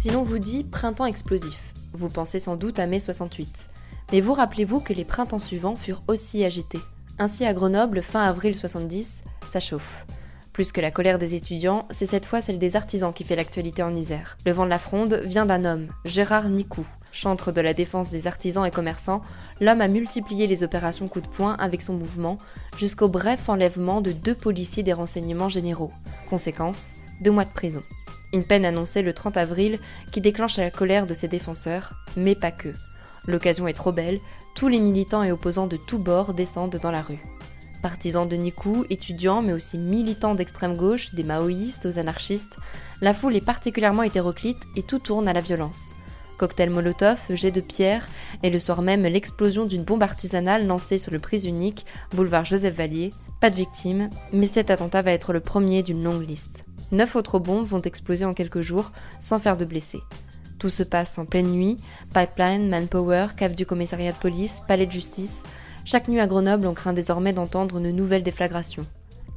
Si l'on vous dit printemps explosif, vous pensez sans doute à mai 68. Mais vous rappelez-vous que les printemps suivants furent aussi agités. Ainsi à Grenoble, fin avril 70, ça chauffe. Plus que la colère des étudiants, c'est cette fois celle des artisans qui fait l'actualité en Isère. Le vent de la fronde vient d'un homme, Gérard Nicou. Chantre de la défense des artisans et commerçants, l'homme a multiplié les opérations coup de poing avec son mouvement, jusqu'au bref enlèvement de deux policiers des renseignements généraux. Conséquence, deux mois de prison. Une peine annoncée le 30 avril qui déclenche la colère de ses défenseurs, mais pas que. L'occasion est trop belle, tous les militants et opposants de tous bords descendent dans la rue. Partisans de Nikou, étudiants mais aussi militants d'extrême gauche, des maoïstes aux anarchistes, la foule est particulièrement hétéroclite et tout tourne à la violence. Cocktail Molotov, jet de pierre, et le soir même l'explosion d'une bombe artisanale lancée sur le prise unique, boulevard Joseph Vallier. Pas de victimes, mais cet attentat va être le premier d'une longue liste. Neuf autres bombes vont exploser en quelques jours, sans faire de blessés. Tout se passe en pleine nuit, pipeline, manpower, cave du commissariat de police, palais de justice. Chaque nuit à Grenoble, on craint désormais d'entendre une nouvelle déflagration.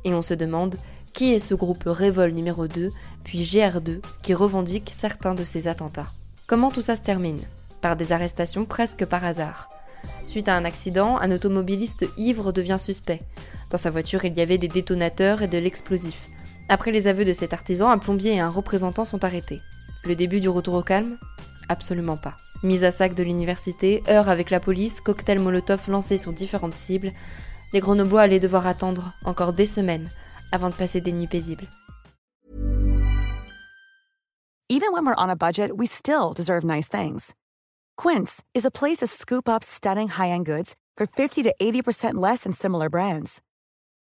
Et on se demande qui est ce groupe Révol numéro 2, puis GR2, qui revendique certains de ces attentats? Comment tout ça se termine? Par des arrestations presque par hasard. Suite à un accident, un automobiliste ivre devient suspect. Dans sa voiture, il y avait des détonateurs et de l'explosif. Après les aveux de cet artisan, un plombier et un représentant sont arrêtés. Le début du retour au calme Absolument pas. Mise à sac de l'université, heure avec la police, cocktail Molotov lancé sur différentes cibles, les Grenoblois allaient devoir attendre encore des semaines avant de passer des nuits paisibles. Even when we're on a budget, we still deserve nice things. Quince is a place to scoop up stunning high-end goods for 50 to 80% less than similar brands.